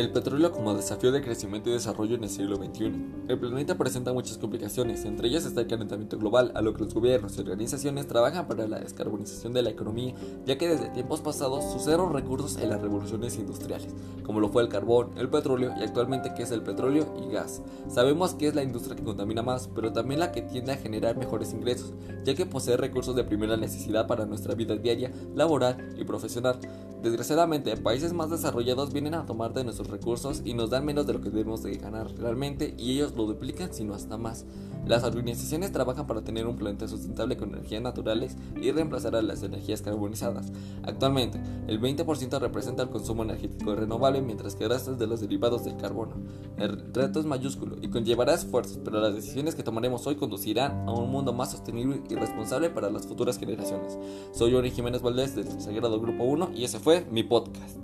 El petróleo como desafío de crecimiento y desarrollo en el siglo XXI. El planeta presenta muchas complicaciones, entre ellas está el calentamiento global, a lo que los gobiernos y organizaciones trabajan para la descarbonización de la economía, ya que desde tiempos pasados sucedieron recursos en las revoluciones industriales, como lo fue el carbón, el petróleo y actualmente que es el petróleo y gas. Sabemos que es la industria que contamina más, pero también la que tiende a generar mejores ingresos, ya que posee recursos de primera necesidad para nuestra vida diaria, laboral y profesional. Desgraciadamente, países más desarrollados vienen a tomar de nuestros recursos y nos dan menos de lo que debemos de ganar realmente y ellos lo duplican sino hasta más. Las organizaciones trabajan para tener un planeta sustentable con energías naturales y reemplazar a las energías carbonizadas. Actualmente, el 20% representa el consumo energético renovable mientras que es de los derivados del carbono. El reto es mayúsculo y conllevará esfuerzos, pero las decisiones que tomaremos hoy conducirán a un mundo más sostenible y responsable para las futuras generaciones. Soy Ori Jiménez Valdés del Sagrado Grupo 1 y ese fue mi podcast.